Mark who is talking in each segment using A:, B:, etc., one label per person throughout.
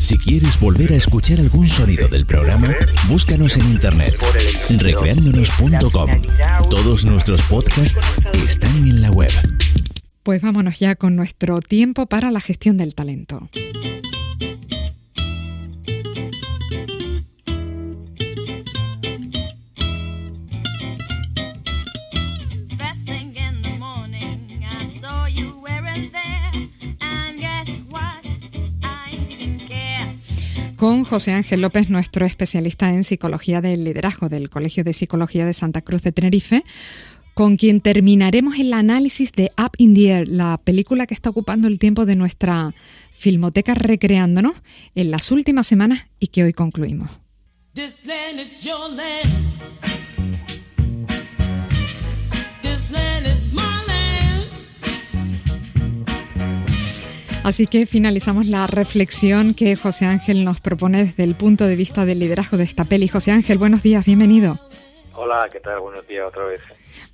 A: Si quieres volver a escuchar algún sonido del programa, búscanos en internet, recreándonos.com. Todos nuestros podcasts están en la web.
B: Pues vámonos ya con nuestro tiempo para la gestión del talento. Con José Ángel López, nuestro especialista en psicología del liderazgo del Colegio de Psicología de Santa Cruz de Tenerife, con quien terminaremos el análisis de Up in the Air, la película que está ocupando el tiempo de nuestra filmoteca recreándonos en las últimas semanas y que hoy concluimos. Así que finalizamos la reflexión que José Ángel nos propone desde el punto de vista del liderazgo de esta peli. José Ángel, buenos días, bienvenido.
C: Hola, ¿qué tal? Buenos días otra vez.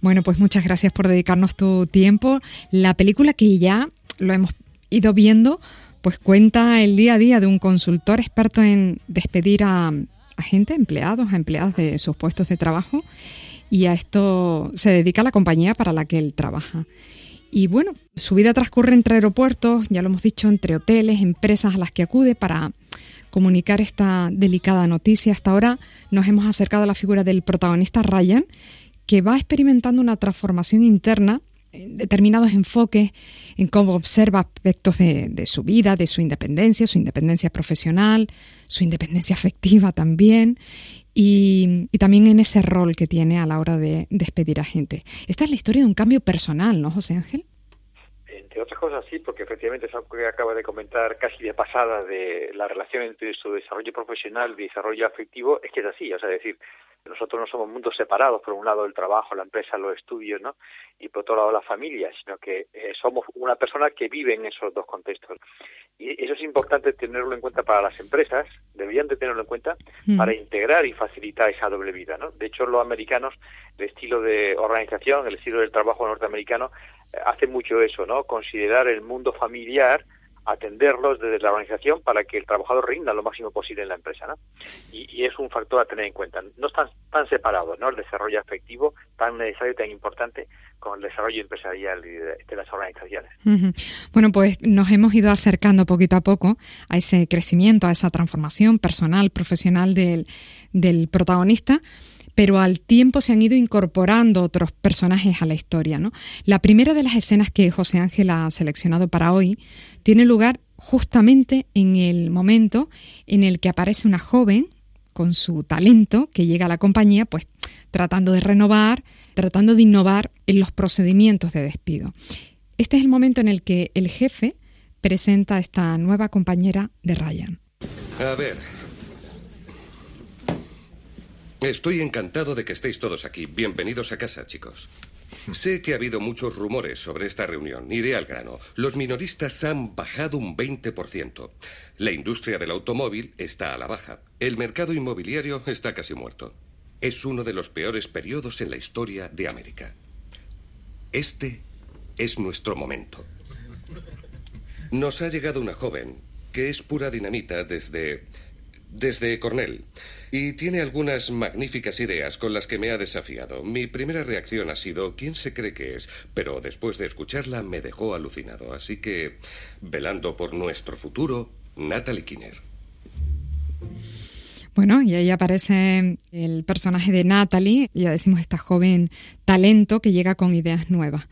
B: Bueno, pues muchas gracias por dedicarnos tu tiempo. La película que ya lo hemos ido viendo, pues cuenta el día a día de un consultor experto en despedir a, a gente, empleados, a empleados de sus puestos de trabajo, y a esto se dedica la compañía para la que él trabaja. Y bueno, su vida transcurre entre aeropuertos, ya lo hemos dicho, entre hoteles, empresas a las que acude para comunicar esta delicada noticia. Hasta ahora nos hemos acercado a la figura del protagonista Ryan, que va experimentando una transformación interna determinados enfoques en cómo observa aspectos de, de, su vida, de su independencia, su independencia profesional, su independencia afectiva también, y, también en ese rol que tiene a la hora de despedir a gente. Esta es la historia de un cambio personal, ¿no, José Ángel?
C: Entre otras cosas, sí, porque efectivamente es algo que acaba de comentar casi de pasada de la relación entre su desarrollo profesional y desarrollo afectivo, es que es así, o sea, decir, nosotros no somos mundos separados, por un lado el trabajo, la empresa, los estudios, ¿no? Y por otro lado la familia, sino que eh, somos una persona que vive en esos dos contextos. Y eso es importante tenerlo en cuenta para las empresas, deberían de tenerlo en cuenta mm. para integrar y facilitar esa doble vida, ¿no? De hecho, los americanos, el estilo de organización, el estilo del trabajo norteamericano, eh, hace mucho eso, ¿no? Considerar el mundo familiar atenderlos desde la organización para que el trabajador rinda lo máximo posible en la empresa, ¿no? Y, es un factor a tener en cuenta. No están tan separados, ¿no? El desarrollo afectivo tan necesario y tan importante con el desarrollo empresarial de, las organizaciones.
B: Bueno, pues nos hemos ido acercando poquito a poco a ese crecimiento, a esa transformación personal, profesional del, del protagonista pero al tiempo se han ido incorporando otros personajes a la historia. ¿no? La primera de las escenas que José Ángel ha seleccionado para hoy tiene lugar justamente en el momento en el que aparece una joven con su talento que llega a la compañía, pues tratando de renovar, tratando de innovar en los procedimientos de despido. Este es el momento en el que el jefe presenta a esta nueva compañera de Ryan.
D: A ver, Estoy encantado de que estéis todos aquí. Bienvenidos a casa, chicos. Sé que ha habido muchos rumores sobre esta reunión. Iré al grano. Los minoristas han bajado un 20%. La industria del automóvil está a la baja. El mercado inmobiliario está casi muerto. Es uno de los peores periodos en la historia de América. Este es nuestro momento. Nos ha llegado una joven que es pura dinamita desde desde Cornell. Y tiene algunas magníficas ideas con las que me ha desafiado. Mi primera reacción ha sido, ¿quién se cree que es? Pero después de escucharla me dejó alucinado. Así que, velando por nuestro futuro, Natalie Kinner.
B: Bueno, y ahí aparece el personaje de Natalie, ya decimos esta joven talento que llega con ideas nuevas.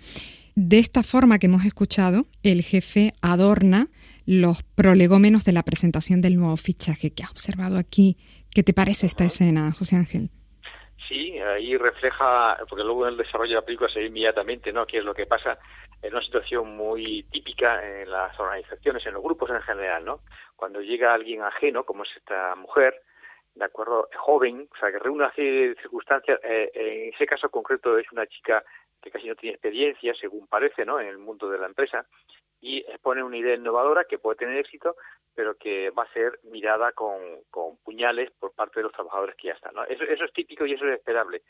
B: De esta forma que hemos escuchado, el jefe adorna los prolegómenos de la presentación del nuevo fichaje que has observado aquí. ¿Qué te parece esta escena, José Ángel?
C: Sí, ahí refleja, porque luego en el desarrollo de la película se ve inmediatamente, ¿no? Qué es lo que pasa en una situación muy típica en las organizaciones, en los grupos en general, ¿no? Cuando llega alguien ajeno, como es esta mujer, de acuerdo, joven, o sea, que reúne una serie de circunstancias, eh, en ese caso concreto es una chica que casi no tiene experiencia, según parece, ¿no? En el mundo de la empresa y expone una idea innovadora que puede tener éxito, pero que va a ser mirada con, con puñales por parte de los trabajadores que ya están. ¿no? Eso, eso es típico y eso es esperable.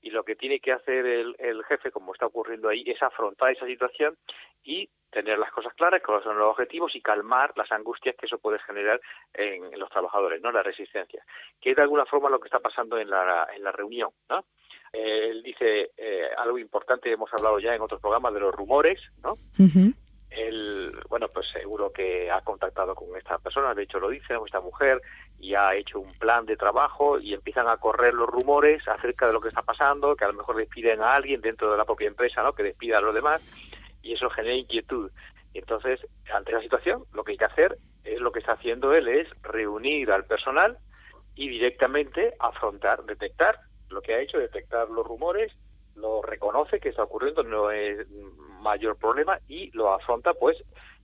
C: Y lo que tiene que hacer el, el jefe, como está ocurriendo ahí, es afrontar esa situación y tener las cosas claras, cuáles son los objetivos y calmar las angustias que eso puede generar en, los trabajadores, ¿no? La resistencia. Que es de alguna forma lo que está pasando en la, en la reunión, ¿no? Él dice eh, algo importante, hemos hablado ya en otros programas de los rumores, ¿no? Él, bueno, pues seguro que ha contactado con esta persona, de hecho lo dice, esta mujer, y ha hecho un plan de trabajo y empiezan a correr los rumores acerca de lo que está pasando, que a lo mejor despiden a alguien dentro de la propia empresa, ¿no? Que despida a los demás y eso genera inquietud. Y entonces, ante la situación, lo que hay que hacer es lo que está haciendo él, es reunir al personal y directamente afrontar, detectar lo que ha hecho, detectar los rumores, lo reconoce que está ocurriendo, no es mayor problema y lo afronta pues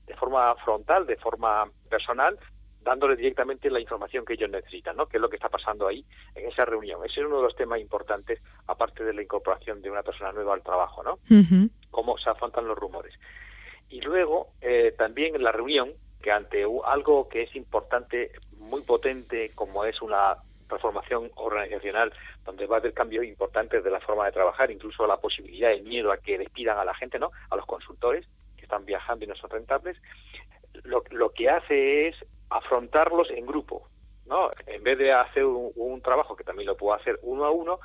C: de forma frontal, de forma personal, dándole directamente la información que ellos necesitan, ¿no? Que es lo que está pasando ahí en esa reunión. Ese es uno de los temas importantes, aparte de la incorporación de una persona nueva al trabajo, ¿no? Cómo se afrontan los rumores. Y luego, eh, también en la reunión, que ante algo que es importante, muy potente, como es una transformación organizacional, donde va a haber cambios importantes de la forma de trabajar, incluso la posibilidad de miedo a que despidan a la gente, ¿no? A los consultores que están viajando y no son rentables. Lo, que hace es afrontarlos en grupo, ¿no? En vez de hacer un, trabajo que también lo puedo hacer uno a uno,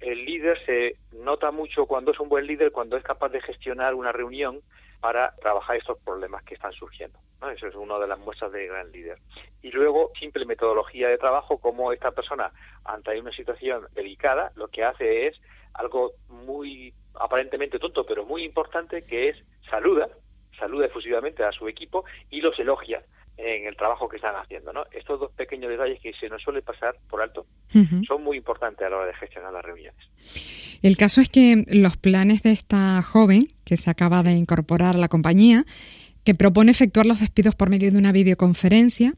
C: el líder se nota mucho cuando es un buen líder, cuando es capaz de gestionar una reunión para trabajar estos problemas que están surgiendo. ¿No? Eso es una de las muestras de gran líder. Y luego, simple metodología de trabajo, como esta persona, ante una situación delicada, lo que hace es algo muy aparentemente tonto, pero muy importante, que es saluda, saluda efusivamente a su equipo y los elogia en el trabajo que están haciendo. ¿no? Estos dos pequeños detalles que se nos suele pasar por alto son muy importantes a la hora de gestionar las reuniones.
B: El caso es que los planes de esta joven que se acaba de incorporar a la compañía, que propone efectuar los despidos por medio de una videoconferencia,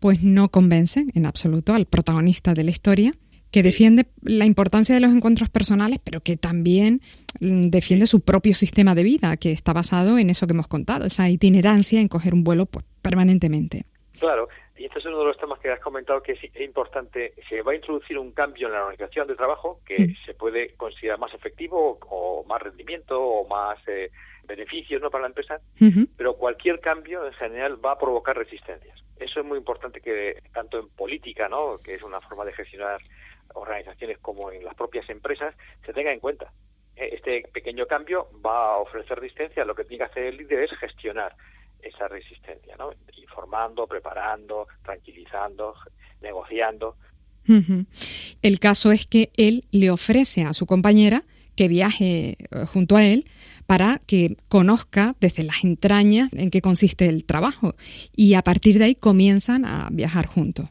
B: pues no convencen en absoluto al protagonista de la historia que defiende la importancia de los encuentros personales, pero que también mm, defiende su propio sistema de vida, que está basado en eso que hemos contado, esa itinerancia en coger un vuelo pues, permanentemente.
C: Claro, y este es uno de los temas que has comentado que es importante. Se va a introducir un cambio en la organización de trabajo que se puede considerar más efectivo o, más rendimiento o más eh, beneficios ¿no? para la empresa, pero cualquier cambio en general va a provocar resistencias. Eso es muy importante que tanto en política, ¿no? que es una forma de gestionar organizaciones como en las propias empresas, se tenga en cuenta. Eh, este pequeño cambio va a ofrecer resistencia, lo que tiene que hacer el líder es gestionar esa resistencia, ¿no? informando, preparando, tranquilizando, negociando.
B: El caso es que él le ofrece a su compañera que viaje eh, junto a él para que conozca desde las entrañas en qué consiste el trabajo y a partir de ahí comienzan a viajar juntos.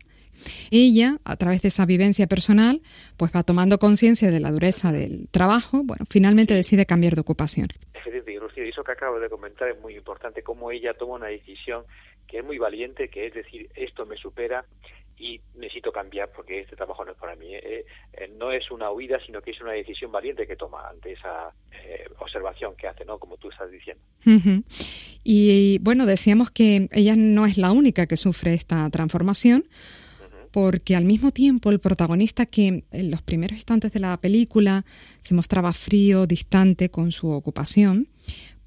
B: Ella, a través de esa vivencia personal, pues va tomando conciencia de la dureza del trabajo, bueno, finalmente decide cambiar de ocupación.
C: Eso que acabo de comentar es muy importante, cómo ella toma una decisión que es muy valiente, que es decir, esto me supera y necesito cambiar porque este trabajo no es para mí. Eh, eh, no es una huida, sino que es una decisión valiente que toma ante esa eh, observación que hace, ¿no? Como tú estás diciendo.
B: Y bueno, decíamos que ella no es la única que sufre esta transformación porque al mismo tiempo el protagonista que en los primeros instantes de la película se mostraba frío, distante con su ocupación,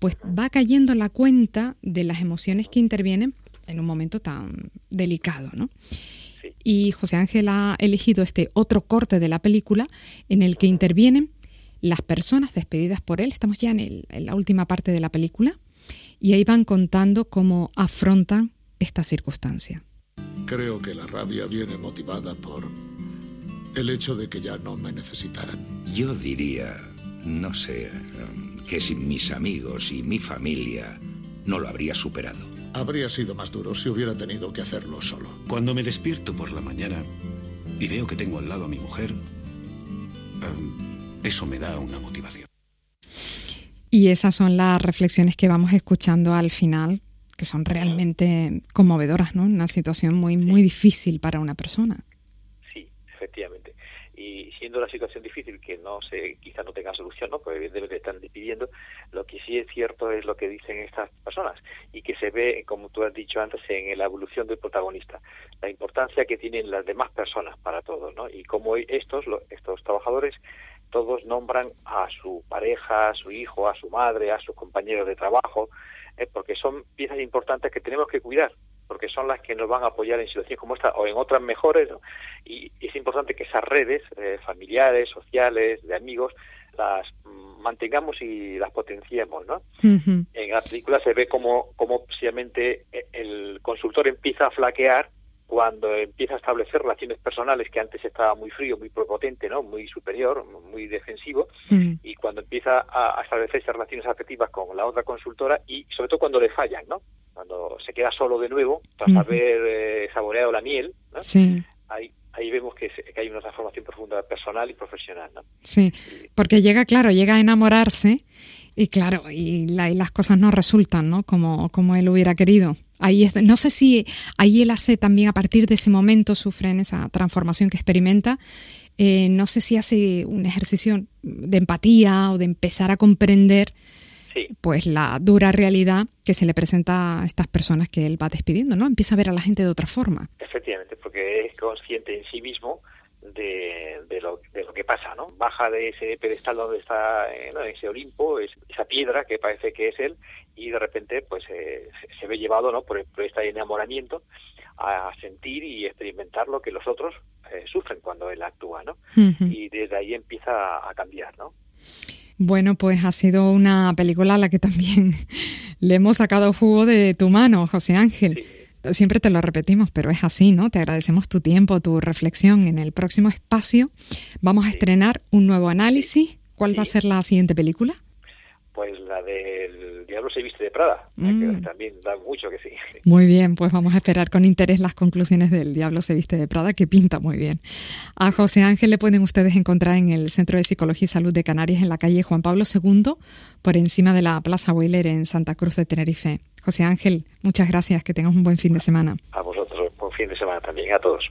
B: pues va cayendo la cuenta de las emociones que intervienen en un momento tan delicado, ¿no? Y José Ángel ha elegido este otro corte de la película en el que intervienen las personas despedidas por él. Estamos ya en, en la última parte de la película y ahí van contando cómo afrontan esta circunstancia.
E: Creo que la rabia viene motivada por el hecho de que ya no me necesitaran.
F: Yo diría, no sé, que sin mis amigos y mi familia no lo habría superado.
E: Habría sido más duro si hubiera tenido que hacerlo solo.
G: Cuando me despierto por la mañana y veo que tengo al lado a mi mujer, eso me da una motivación.
B: Y esas son las reflexiones que vamos escuchando al final que son realmente conmovedoras, ¿no? Una situación muy, muy difícil para una persona.
C: Sí, efectivamente. Y siendo la situación difícil, que no se, quizá no tenga solución, ¿no? Porque evidentemente están despidiendo, lo que sí es cierto es lo que dicen estas personas y que se ve, como tú has dicho antes, en la evolución del protagonista, la importancia que tienen las demás personas para todos, ¿no? Y cómo estos, estos trabajadores todos nombran a su pareja, a su hijo, a su madre, a sus compañeros de trabajo, eh, porque son piezas importantes que tenemos que cuidar, porque son las que nos van a apoyar en situaciones como esta o en otras mejores, y, es importante que esas redes eh, familiares, sociales, de amigos, las mantengamos y las potenciemos, ¿no? En la película se ve como, como precisamente el consultor empieza a flaquear cuando empieza a establecer relaciones personales que antes estaba muy frío, muy prepotente, ¿no? muy superior, muy defensivo, mm. y cuando empieza a, establecer esas relaciones afectivas con la otra consultora y sobre todo cuando le fallan, ¿no? cuando se queda solo de nuevo tras haber eh, saboreado la miel, ¿no? ahí, ahí vemos que, hay una transformación profunda personal y profesional. ¿no?
B: Sí, porque llega, claro, llega a enamorarse y claro, y, las cosas no resultan, ¿no? Como, como él hubiera querido. Ahí es, no sé si ahí él hace también a partir de ese momento sufre en esa transformación que experimenta. Eh, no sé si hace un ejercicio de empatía o de empezar a comprender pues la dura realidad que se le presenta a estas personas que él va despidiendo, ¿no? Empieza a ver a la gente de otra forma.
C: Efectivamente, porque es consciente en sí mismo de, de, lo, de lo que pasa, ¿no? Baja de ese pedestal donde está, eh, ese Olimpo, esa piedra que parece que es él, y de repente pues eh, se ve llevado, ¿no? Por, este enamoramiento a sentir y experimentar lo que los otros eh, sufren cuando él actúa, ¿no? Y desde ahí empieza a cambiar, ¿no?
B: Bueno, pues ha sido una película a la que también le hemos sacado jugo de tu mano, José Ángel siempre te lo repetimos, pero es así, ¿no? Te agradecemos tu tiempo, tu reflexión. En el próximo espacio vamos a estrenar un nuevo análisis. ¿Cuál va a ser la siguiente película?
C: Pues la del Diablo se viste de Prada, que mm. también da mucho que sí.
B: Muy bien, pues vamos a esperar con interés las conclusiones del Diablo se viste de Prada, que pinta muy bien. A José Ángel le pueden ustedes encontrar en el Centro de Psicología y Salud de Canarias, en la calle Juan Pablo II, por encima de la Plaza Boiler en Santa Cruz de Tenerife. José Ángel, muchas gracias, que tengas un buen fin de semana.
C: A vosotros, buen fin de semana también, a todos.